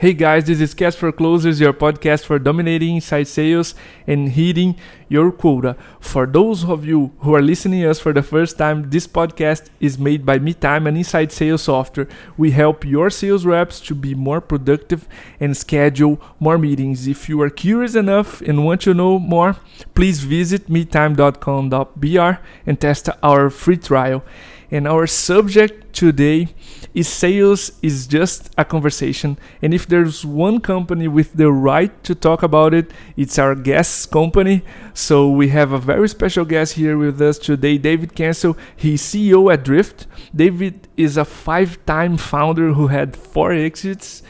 Hey guys, this is Cast for Closers, your podcast for dominating inside sales and hitting your quota. For those of you who are listening us for the first time, this podcast is made by Meetime and Inside Sales Software. We help your sales reps to be more productive and schedule more meetings. If you are curious enough and want to know more, please visit meetime.com.br and test our free trial. And our subject today is sales is just a conversation. And if there's one company with the right to talk about it, it's our guest company. So we have a very special guest here with us today, David Cancel. He's CEO at Drift. David is a five time founder who had four exits.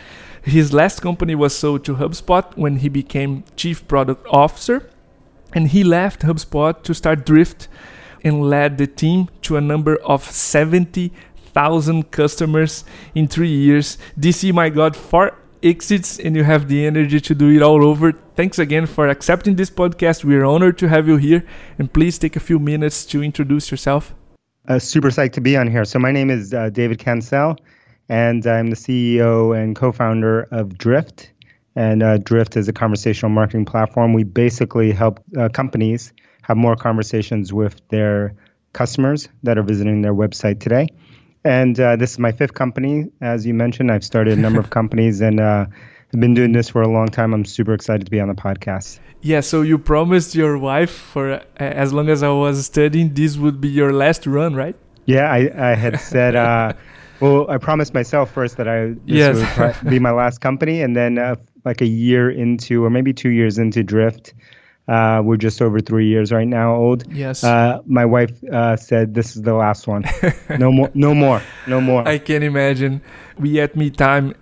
His last company was sold to HubSpot when he became chief product officer. And he left HubSpot to start Drift and led the team to a number of 70,000 customers in three years. DC, my God, four exits and you have the energy to do it all over. Thanks again for accepting this podcast. We're honored to have you here. And please take a few minutes to introduce yourself. Uh, super psyched to be on here. So, my name is uh, David Cancel, and I'm the CEO and co founder of Drift. And uh, Drift is a conversational marketing platform. We basically help uh, companies have more conversations with their customers that are visiting their website today. And uh, this is my fifth company. As you mentioned, I've started a number of companies and uh, I've been doing this for a long time. I'm super excited to be on the podcast. Yeah, so you promised your wife for uh, as long as I was studying, this would be your last run, right? Yeah, I, I had said, uh, well, I promised myself first that I this yes. would be my last company. And then, uh, like a year into, or maybe two years into Drift, uh, we're just over three years right now old. Yes. Uh, my wife uh, said this is the last one. no more. No more. No more. I can imagine. We at Meetime,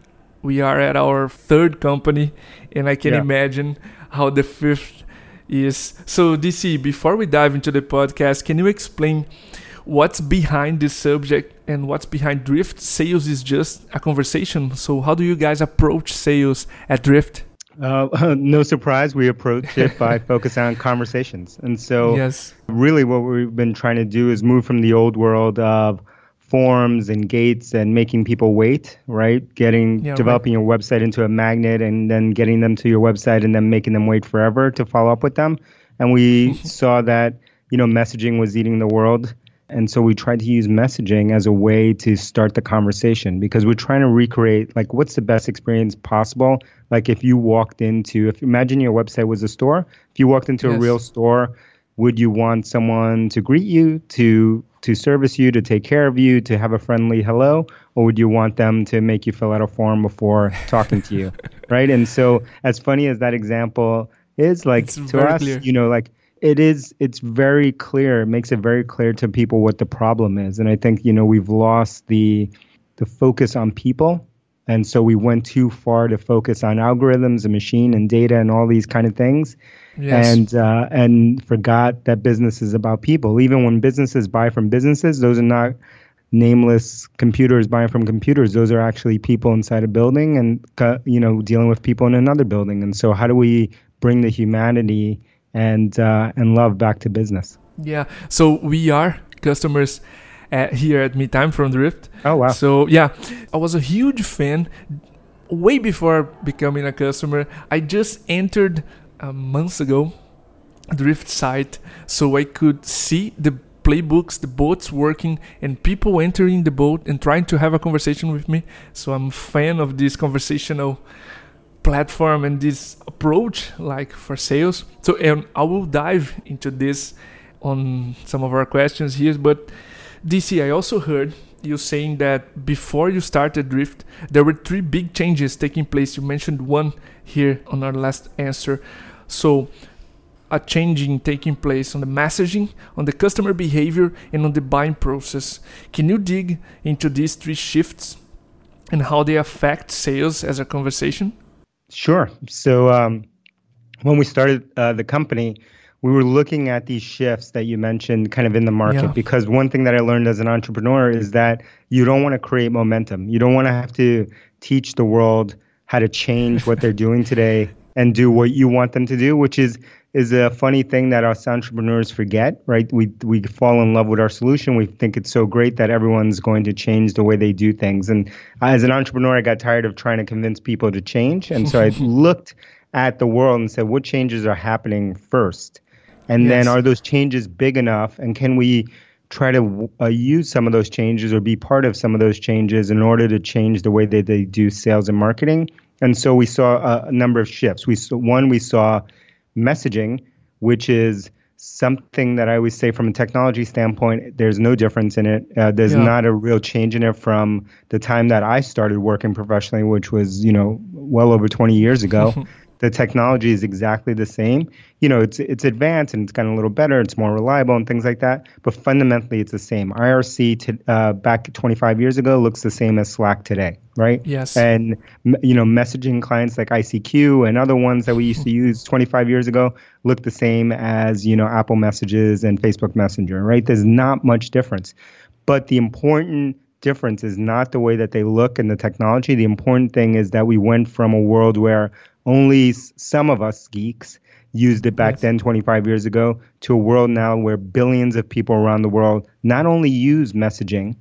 we are at our third company, and I can yeah. imagine how the fifth is. So DC, before we dive into the podcast, can you explain? What's behind this subject and what's behind Drift? Sales is just a conversation. So, how do you guys approach sales at Drift? Uh, no surprise, we approach it by focusing on conversations. And so, yes. really, what we've been trying to do is move from the old world of forms and gates and making people wait, right? Getting yeah, developing right. your website into a magnet and then getting them to your website and then making them wait forever to follow up with them. And we saw that you know messaging was eating the world and so we tried to use messaging as a way to start the conversation because we're trying to recreate like what's the best experience possible. Like if you walked into, if imagine your website was a store, if you walked into yes. a real store, would you want someone to greet you, to to service you, to take care of you, to have a friendly hello, or would you want them to make you fill out a form before talking to you, right? And so, as funny as that example is, like it's to us, clear. you know, like it is it's very clear it makes it very clear to people what the problem is. And i think you know we've lost the the focus on people. And so we went too far to focus on algorithms and machine and data and all these kind of things. Yes. and uh, and forgot that business is about people. Even when businesses buy from businesses those are not nameless computers buying from computers. Those are actually people inside a building and uh, you know dealing with people in another building. And so how do we bring the humanity and uh, and love back to business. Yeah. So we are customers at, here at Meetime from Drift. Oh wow. So yeah, I was a huge fan way before becoming a customer. I just entered uh, months ago Drift site so I could see the playbooks, the boats working, and people entering the boat and trying to have a conversation with me. So I'm a fan of this conversational platform and this approach like for sales. So and i will dive into this on some of our questions here but dc i also heard you saying that before you started drift there were three big changes taking place. You mentioned one here on our last answer. So a changing taking place on the messaging on the customer behavior and on the buying process. Can you dig into these three shifts and how they affect sales as a conversation Sure. So um, when we started uh, the company, we were looking at these shifts that you mentioned kind of in the market yeah. because one thing that I learned as an entrepreneur is that you don't want to create momentum. You don't want to have to teach the world how to change what they're doing today and do what you want them to do, which is is a funny thing that us entrepreneurs forget, right? We we fall in love with our solution. We think it's so great that everyone's going to change the way they do things. And as an entrepreneur, I got tired of trying to convince people to change, and so I looked at the world and said, what changes are happening first, and yes. then are those changes big enough, and can we try to uh, use some of those changes or be part of some of those changes in order to change the way that they do sales and marketing? And so we saw a, number of shifts. We saw, one we saw messaging, which is something that I always say from a technology standpoint, there's no difference in it. Uh, there's yeah. not a real change in it from the time that I started working professionally, which was, you know, well over 20 years ago. the technology is exactly the same. You know, it's it's advanced and it's gotten a little better. It's more reliable and things like that. But fundamentally, it's the same. IRC to, uh, back 25 years ago looks the same as Slack today, right? Yes. And you know, messaging clients like ICQ and other ones that we used to use 25 years ago look the same as you know Apple Messages and Facebook Messenger, right? There's not much difference. But the important difference is not the way that they look in the technology. The important thing is that we went from a world where only some of us geeks used it back yes. then 25 years ago to a world now where billions of people around the world not only use messaging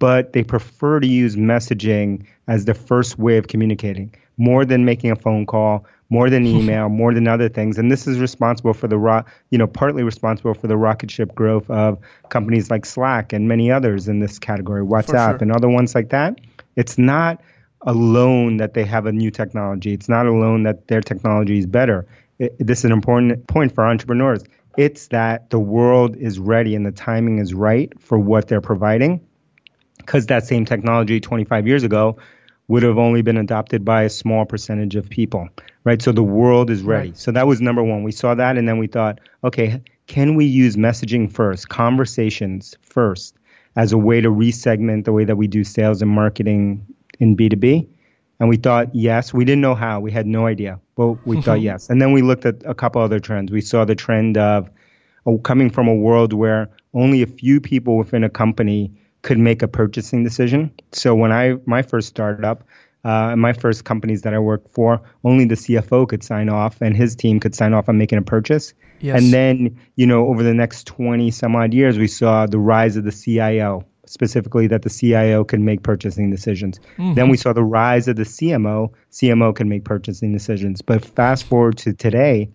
but they prefer to use messaging as the first way of communicating more than making a phone call more than email more than other things and this is responsible for the ro- you know partly responsible for the rocket ship growth of companies like slack and many others in this category whatsapp sure. and other ones like that it's not alone that they have a new technology. It's not alone that their technology is better. It, this is an important point for entrepreneurs. It's that the world is ready and the timing is right for what they're providing. Because that same technology 25 years ago would have only been adopted by a small percentage of people, right? So the world is ready. Right. So that was number one. We saw that and then we thought, okay, can we use messaging first, conversations first, as a way to resegment the way that we do sales and marketing in B2B? And we thought yes. We didn't know how. We had no idea. But we thought yes. And then we looked at a couple other trends. We saw the trend of oh, coming from a world where only a few people within a company could make a purchasing decision. So when I my first startup, uh, my first companies that I worked for, only the CFO could sign off, and his team could sign off on making a purchase. Yes. And then, you know, over the next 20 some odd years, we saw the rise of the CIO specifically that the CIO can make purchasing decisions. Mm-hmm. Then we saw the rise of the CMO. CMO can make purchasing decisions. But fast forward to today,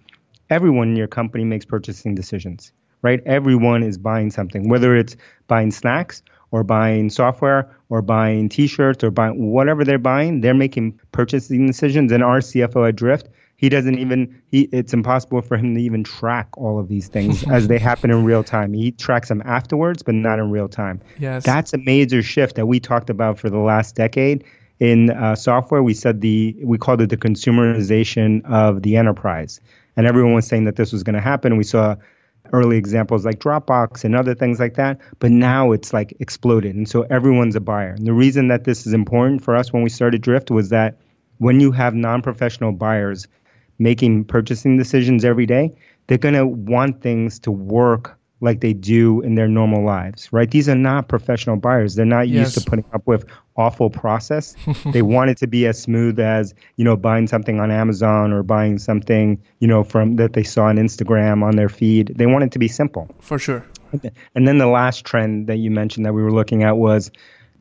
everyone in your company makes purchasing decisions, right? Everyone is buying something, whether it's buying snacks or buying software or buying t-shirts or buying whatever they're buying, they're making purchasing decisions. And our CFO at Drift he doesn't even he it's impossible for him to even track all of these things as they happen in real time he tracks them afterwards but not in real time yes that's a major shift that we talked about for the last decade in uh, software we said the we called it the consumerization of the enterprise and everyone was saying that this was going to happen we saw early examples like Dropbox and other things like that. But now it's like exploded. And so everyone's a buyer. And the reason that this is important for us when we started Drift was that when you have non professional buyers making purchasing decisions every day, they're going to want things to work like they do in their normal lives, right? These are not professional buyers. They're not yes. used to putting up with awful process. they want it to be as smooth as, you know, buying something on Amazon or buying something, you know, from that they saw on Instagram on their feed. They want it to be simple. For sure. And then the last trend that you mentioned that we were looking at was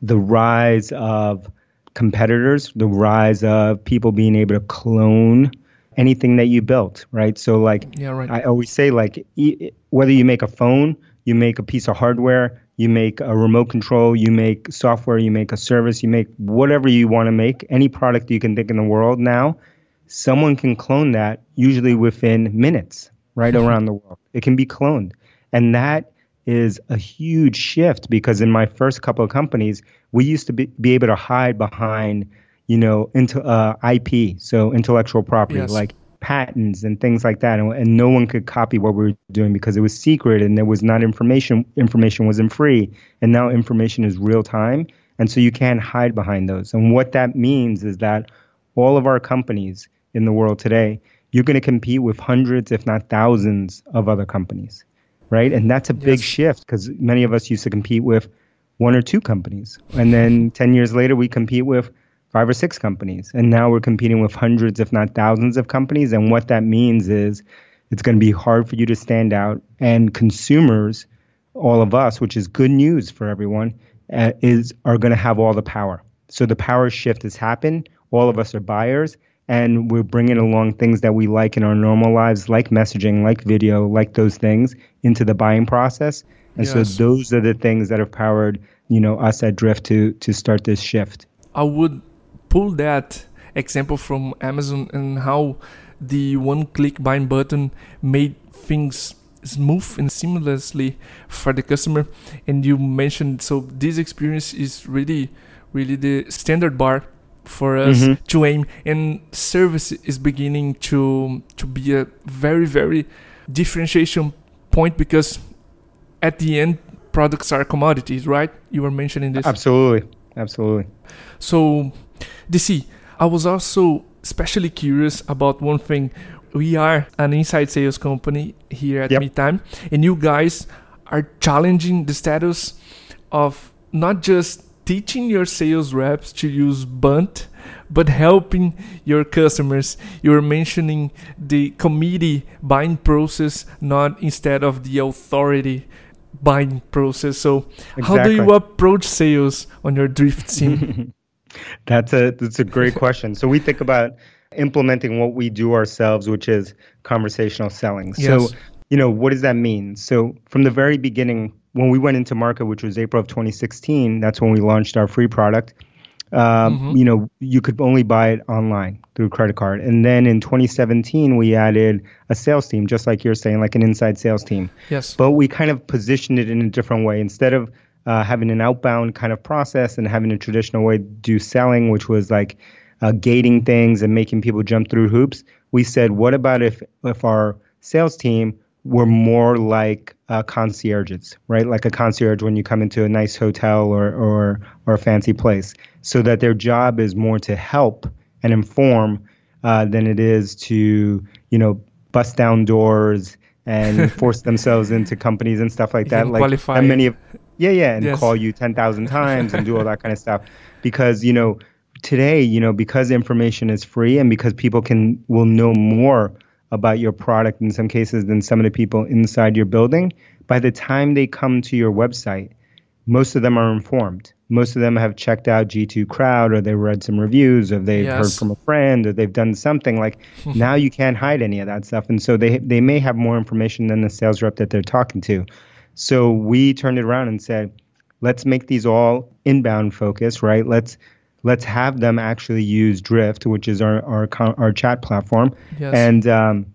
the rise of competitors, the rise of people being able to clone anything that you built, right? So like yeah, right. I always say like e- whether you make a phone, you make a piece of hardware, you make a remote control, you make software, you make a service, you make whatever you want to make, any product you can think in the world now, someone can clone that usually within minutes, right around the world. It can be cloned. And that is a huge shift because in my first couple of companies, we used to be, be able to hide behind you know, into uh, IP, so intellectual property, yes. like patents and things like that, and, and, no one could copy what we were doing because it was secret and there was not information. Information wasn't free, and now information is real time, and so you can't hide behind those. And what that means is that all of our companies in the world today, you're going to compete with hundreds, if not thousands, of other companies, right? And that's a big yes. shift because many of us used to compete with one or two companies, and then ten years later we compete with five or six companies. And now we're competing with hundreds, if not thousands, of companies. And what that means is It's going to be hard for you to stand out. And consumers, all of us, which is good news for everyone, uh, is are going to have all the power. So the power shift has happened. All of us are buyers, and we're bringing along things that we like in our normal lives, like messaging, like video, like those things, into the buying process. And yes. so those are the things that have powered, you know, us at Drift to to start this shift. I would pull that example from Amazon and how the one-click buying button made things smooth and seamlessly for the customer. And you mentioned so this experience is really, really the standard bar for us mm-hmm. to aim and service is beginning to to be a very very differentiation point because at the end products are commodities right you were mentioning this absolutely absolutely so dc i was also especially curious about one thing we are an inside sales company here at yep. Meetime, and you guys are challenging the status of not just teaching your sales reps to use Bunt, but helping your customers. You were mentioning the committee buying process, not instead of the authority buying process. So, exactly. how do you approach sales on your drift team? that's a that's a great question. So we think about implementing what we do ourselves, which is conversational selling. Yes. So, you know, what does that mean? So, from the very beginning, when we went into market, which was April of 2016, that's when we launched our free product. Um, mm-hmm. You know, you could only buy it online through credit card. And then in 2017, we added a sales team, just like you're saying, like an inside sales team. Yes. But we kind of positioned it in a different way. Instead of uh, having an outbound kind of process and having a traditional way to do selling, which was like uh, gating things and making people jump through hoops, we said, what about if if our sales team were more like uh, concierges, right? Like a concierge when you come into a nice hotel or, or, or a fancy place, so that their job is more to help and inform uh, than it is to, you know, bust down doors and force themselves into companies and stuff like that. Like qualify. many of, yeah, yeah, and yes. call you 10,000 times and do all that kind of stuff. Because, you know, today, you know, because information is free and because people can, will know more about your product in some cases than some of the people inside your building, by the time they come to your website, most of them are informed. Most of them have checked out G2 Crowd or they read some reviews or they've yes. heard from a friend or they've done something like now you can't hide any of that stuff. And so they they may have more information than the sales rep that they're talking to. So we turned it around and said, let's make these all inbound focus, right? Let's let's have them actually use Drift, which is our our, our chat platform, yes. and um,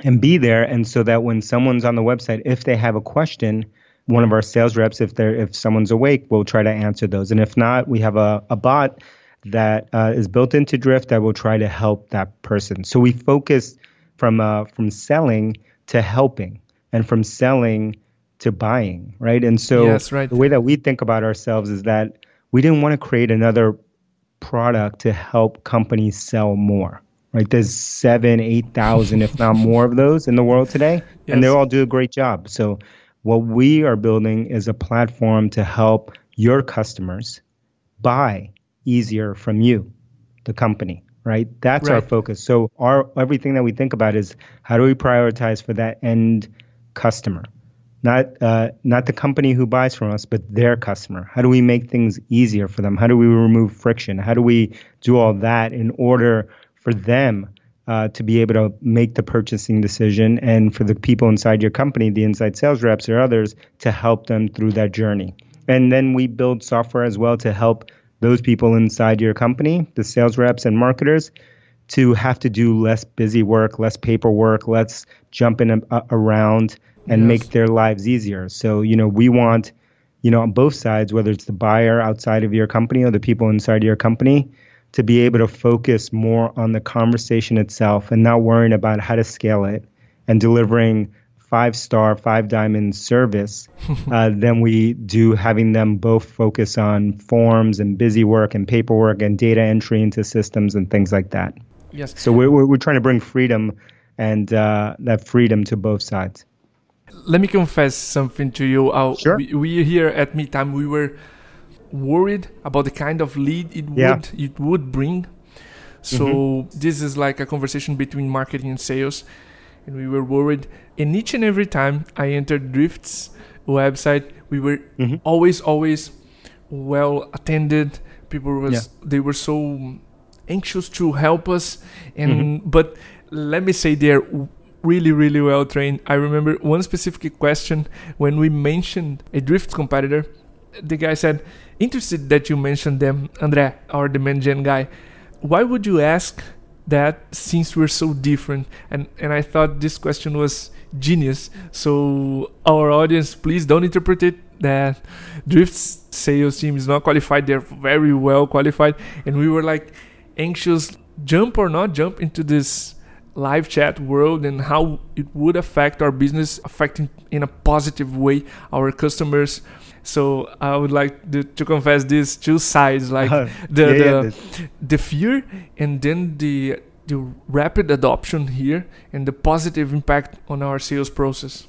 and be there. And so that when someone's on the website, if they have a question, one of our sales reps, if they're if someone's awake, will try to answer those. And if not, we have a, a bot that uh, is built into Drift that will try to help that person. So we focus from uh, from selling to helping, and from selling to buying, right? And so yes, right. the way that we think about ourselves is that we didn't want to create another product to help companies sell more. Right? There's seven, eight thousand, if not more, of those in the world today, yes. and they all do a great job. So, what we are building is a platform to help your customers buy easier from you, the company. Right? That's right. our focus. So, our everything that we think about is how do we prioritize for that end customer not uh, not the company who buys from us, but their customer. How do we make things easier for them? How do we remove friction? How do we do all that in order for them uh, to be able to make the purchasing decision, and for the people inside your company, the inside sales reps or others, to help them through that journey? And then we build software as well to help those people inside your company, the sales reps and marketers, to have to do less busy work, less paperwork, less jumping a- around and yes. make their lives easier. So, you know, we want, you know, on both sides, whether it's the buyer outside of your company or the people inside your company, to be able to focus more on the conversation itself and not worrying about how to scale it and delivering five star, five diamond service uh, than we do having them both focus on forms and busy work and paperwork and data entry into systems and things like that. Yes. So we're, we're, trying to bring freedom and uh, that freedom to both sides let me confess something to you. Uh, sure. We, we, here at Meetime we were worried about the kind of lead it yeah. would it would bring. So mm-hmm. this is like a conversation between marketing and sales, and we were worried. And each and every time I entered Drift's website, we were mm-hmm. always, always well attended. People was yeah. they were so anxious to help us, and mm-hmm. but let me say they're really, really well trained. I remember one specific question when we mentioned a drift competitor. The guy said, "Interested that you mentioned them, Andre, our demand gen guy. Why would you ask that since we're so different?" And and I thought this question was genius. So our audience, please don't interpret it that Drift's sales team is not qualified. They're very well qualified, and we were like anxious, jump or not jump into this live chat world and how it would affect our business, affecting in a positive way our customers. So I would like to, to confess these two sides, like uh, the yeah, the, yeah, the fear and then the the rapid adoption here and the positive impact on our sales process.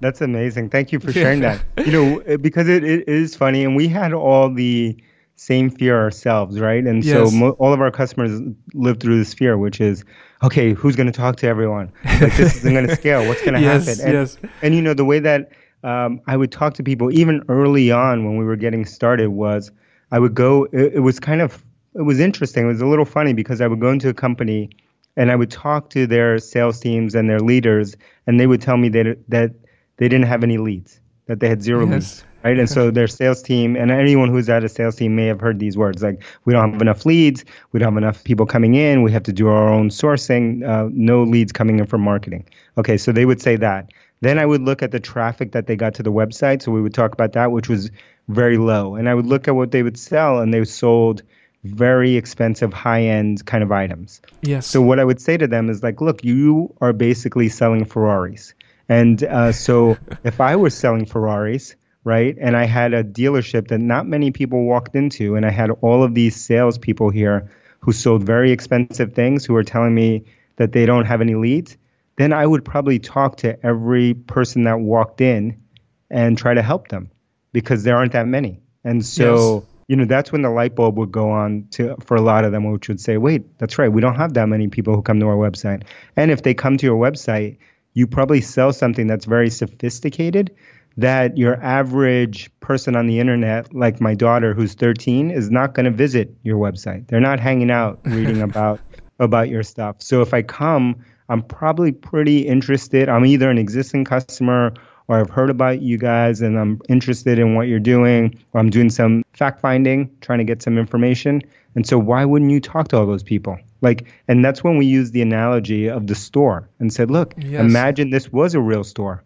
That's amazing. Thank you for sharing that. You know, because it, it is funny, and we had all the same fear ourselves, right? And yes. so mo- all of our customers live through this fear, which is, okay, who's going to talk to everyone? Like this isn't going to scale. What's going to yes, happen? And, yes. and you know, the way that um, I would talk to people even early on when we were getting started was I would go. It, it was kind of it was interesting. It was a little funny because I would go into a company and I would talk to their sales teams and their leaders, and they would tell me that that they didn't have any leads, that they had zero yes. leads, right? And so their sales team and anyone who's at a sales team may have heard these words like, "We don't have enough leads, we don't have enough people coming in, we have to do our own sourcing, uh, no leads coming in from marketing." Okay, so they would say that. Then I would look at the traffic that they got to the website, so we would talk about that, which was very low, and I would look at what they would sell, and they sold very expensive high end kind of items. Yes. So what I would say to them is like, look, you are basically selling Ferraris. And uh, so if I were selling Ferraris, right, and I had a dealership that not many people walked into, and I had all of these salespeople here who sold very expensive things who are telling me that they don't have any leads, then I would probably talk to every person that walked in and try to help them because there aren't that many. And so yes you know that's when the light bulb would go on to for a lot of them which would say wait that's right we don't have that many people who come to our website. And if they come to your website you probably sell something that's very sophisticated that your average person on the internet like my daughter who's 13 is not going to visit your website they're not hanging out reading about about your stuff so if i come i'm probably pretty interested i'm either an existing customer or I've heard about you guys and I'm interested in what you're doing, or I'm doing some fact finding, trying to get some information. And so why wouldn't you talk to all those people? Like, and that's when we use the analogy of the store and said, look, yes. imagine this was a real store.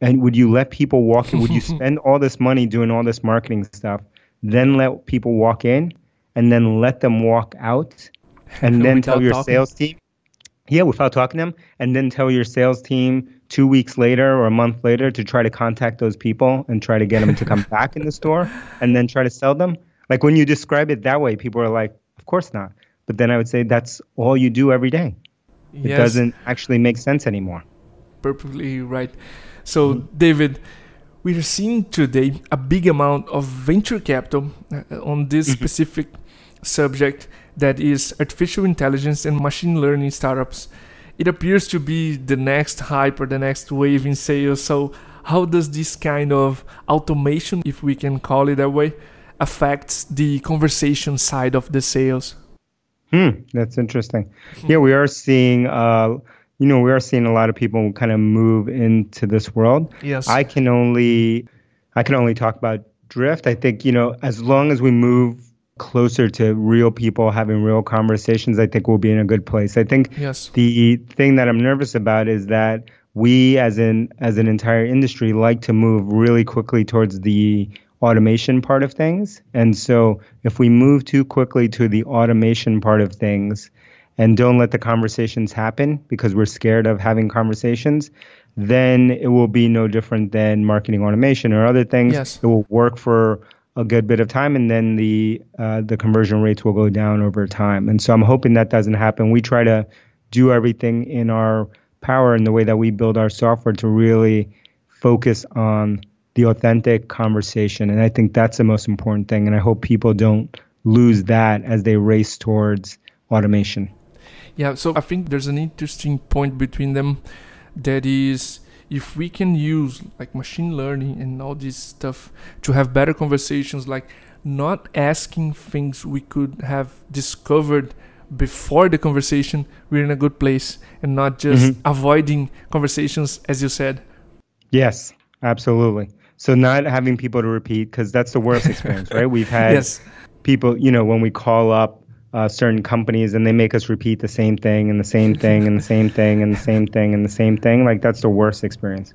And would you let people walk in? Would you spend all this money doing all this marketing stuff, then let people walk in and then let them walk out and then tell your talking. sales team? Yeah, without talking to them, and then tell your sales team two weeks later or a month later to try to contact those people and try to get them to come back in the store and then try to sell them. Like when you describe it that way, people are like, of course not. But then I would say that's all you do every day. It yes. doesn't actually make sense anymore. Perfectly right. So, mm-hmm. David, we are seeing today a big amount of venture capital uh, on this mm-hmm. specific subject that is artificial intelligence and machine learning startups it appears to be the next hype or the next wave in sales. So, how does this kind of automation, if we can call it that way, affects the conversation side of the sales? Hmm, that's interesting. Yeah, we are seeing. Uh, you know, we are seeing a lot of people kind of move into this world. Yes. I can only, I can only talk about drift. I think you know, as long as we move closer to real people having real conversations, I think we'll be in a good place. I think yes. the thing that I'm nervous about is that we as an as an entire industry like to move really quickly towards the automation part of things. And so if we move too quickly to the automation part of things and don't let the conversations happen because we're scared of having conversations, then it will be no different than marketing automation or other things. Yes. It will work for a good bit of time, and then the uh, the conversion rates will go down over time. And so I'm hoping that doesn't happen. We try to do everything in our power in the way that we build our software to really focus on the authentic conversation, and I think that's the most important thing. And I hope people don't lose that as they race towards automation. Yeah, so I think there's an interesting point between them that is if we can use like machine learning and all this stuff to have better conversations like not asking things we could have discovered before the conversation we're in a good place and not just mm-hmm. avoiding conversations as you said yes absolutely so not having people to repeat because that's the worst experience right we've had yes. people you know when we call up uh, certain companies and they make us repeat the same thing and the same thing and the same thing and the same thing and the same thing. Like that's the worst experience.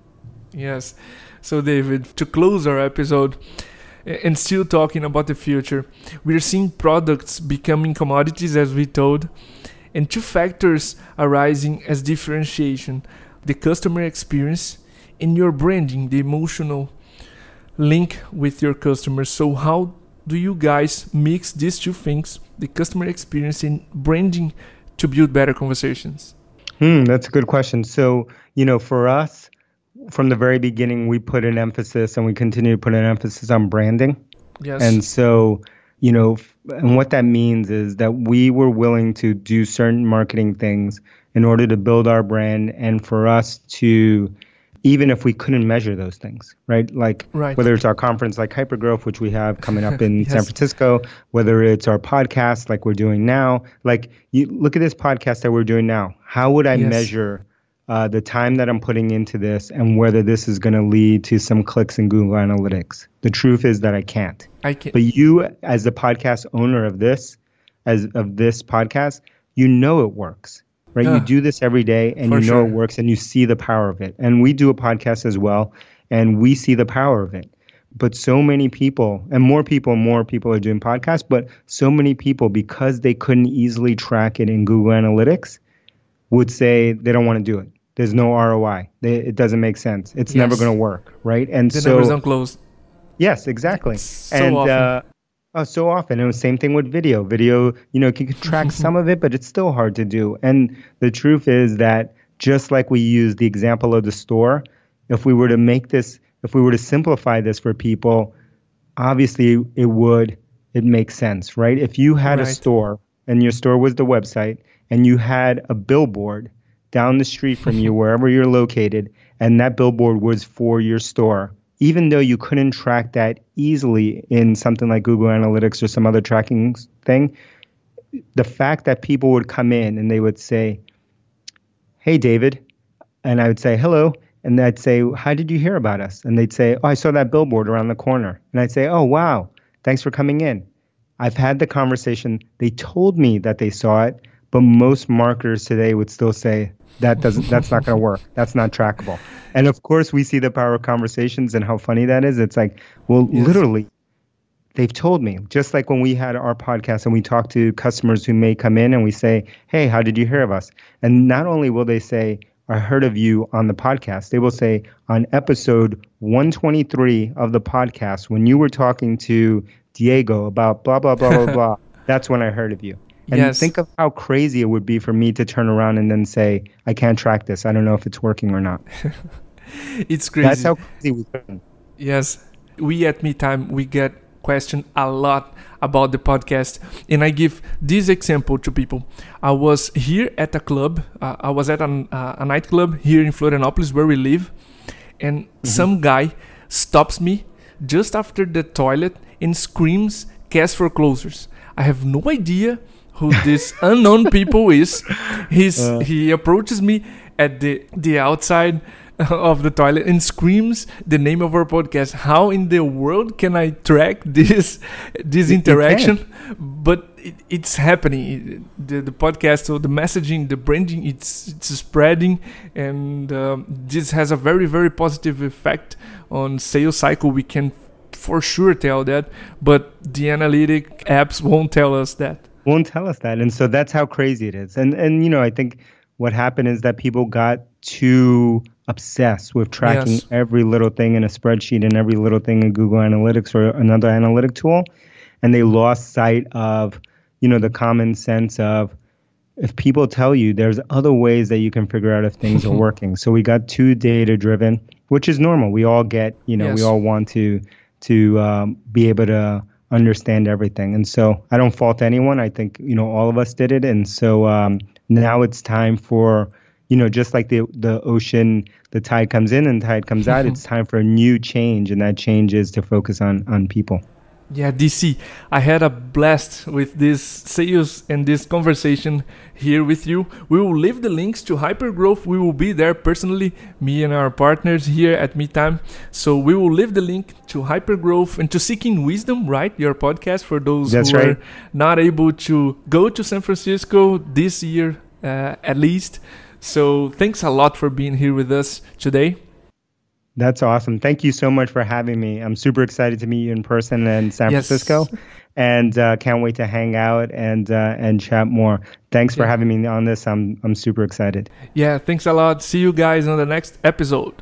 Yes. So David, to close our episode and still talking about the future, we're seeing products becoming commodities as we told, and two factors arising as differentiation: the customer experience and your branding, the emotional link with your customers. So how do you guys mix these two things, the customer experience and branding, to build better conversations? Hmm, that's a good question. So, you know, for us, from the very beginning, we put an emphasis and we continue to put an emphasis on branding. Yes. And so, you know, and what that means is that we were willing to do certain marketing things in order to build our brand and for us to even if we couldn't measure those things, right? Like right. whether it's our conference like Hypergrowth, which we have coming up in yes. San Francisco, whether it's our podcast like we're doing now, like you look at this podcast that we're doing now. How would I yes. measure uh, the time that I'm putting into this and whether this is going to lead to some clicks in Google Analytics? The truth is that I can't. I can't. But you, as the podcast owner of this, as of this podcast, you know it works right? Yeah. You do this every day and For you know sure. it works and you see the power of it. And we do a podcast as well and we see the power of it. But so many people, and more people, more people are doing podcasts, but so many people, because they couldn't easily track it in Google Analytics, would say they don't want to do it. There's no ROI. They, it doesn't make sense. It's yes. never going to work, right? And the so, numbers don't close. Yes, exactly. So and uh, Oh, so often. And the same thing with video. Video, you know, can track some of it, but it's still hard to do. And the truth is that just like we use the example of the store, if we were to make this, if we were to simplify this for people, obviously it would, it makes sense, right? If you had right. a store and your store was the website and you had a billboard down the street from you, wherever you're located, and that billboard was for your store, even though you couldn't track that easily in something like Google Analytics or some other tracking thing, the fact that people would come in and they would say, Hey, David. And I would say, Hello. And I'd say, How did you hear about us? And they'd say, Oh, I saw that billboard around the corner. And I'd say, Oh, wow. Thanks for coming in. I've had the conversation. They told me that they saw it, but most marketers today would still say, that doesn't that's not going to work. That's not trackable. And of course we see the power of conversations and how funny that is. It's like well yes. literally they've told me. Just like when we had our podcast and we talk to customers who may come in and we say hey how did you hear of us? And not only will they say i heard of you on the podcast they will say on episode 123 of the podcast when you were talking to diego about blah blah blah blah blah that's when i heard of you and yes. think of how crazy it would be for me to turn around and then say, I can't track this. I don't know if it's working or not. it's crazy. That's how crazy we can. Yes. We at Meetime, we get questioned a lot about the podcast. And I give this example to people. I was here at a club. Uh, I was at an, uh, a nightclub here in Florianopolis where we live. And mm-hmm. some guy stops me just after the toilet and screams, Cast for closers. I have no idea who this unknown people is. He's uh. he approaches me at the the outside of the toilet and screams the name of our podcast. How in the world can I track this this interaction? But it, it's happening. The, the podcast or the messaging, the branding, it's it's spreading, and um, this has a very very positive effect on sales cycle. We can for sure tell that, but the analytic apps won't tell us that won't tell us that. And so that's how crazy it is. And and you know, I think what happened is that people got too obsessed with tracking yes. every little thing in a spreadsheet and every little thing in Google Analytics or another analytic tool, and they lost sight of, you know, the common sense of if people tell you there's other ways that you can figure out if things are working. So we got too data driven, which is normal. We all get, you know, yes. we all want to to um, be able to understand everything. And so I don't fault anyone. I think, you know, all of us did it. And so um, now it's time for you know just like the the ocean the tide comes in and tide comes out it's time for a new change and that change is to focus on on people yeah, DC, I had a blast with this sales and this conversation here with you. We will leave the links to Hypergrowth. We will be there personally, me and our partners here at Meetime. So we will leave the link to Hypergrowth and to Seeking Wisdom, right? Your podcast for those That's who right. are not able to go to San Francisco this year, uh, at least. So thanks a lot for being here with us today. That's awesome. Thank you so much for having me. I'm super excited to meet you in person in San yes. Francisco, and uh, can't wait to hang out and uh, and chat more. Thanks yeah. for having me on this. I'm I'm super excited. Yeah, thanks a lot. See you guys on the next episode.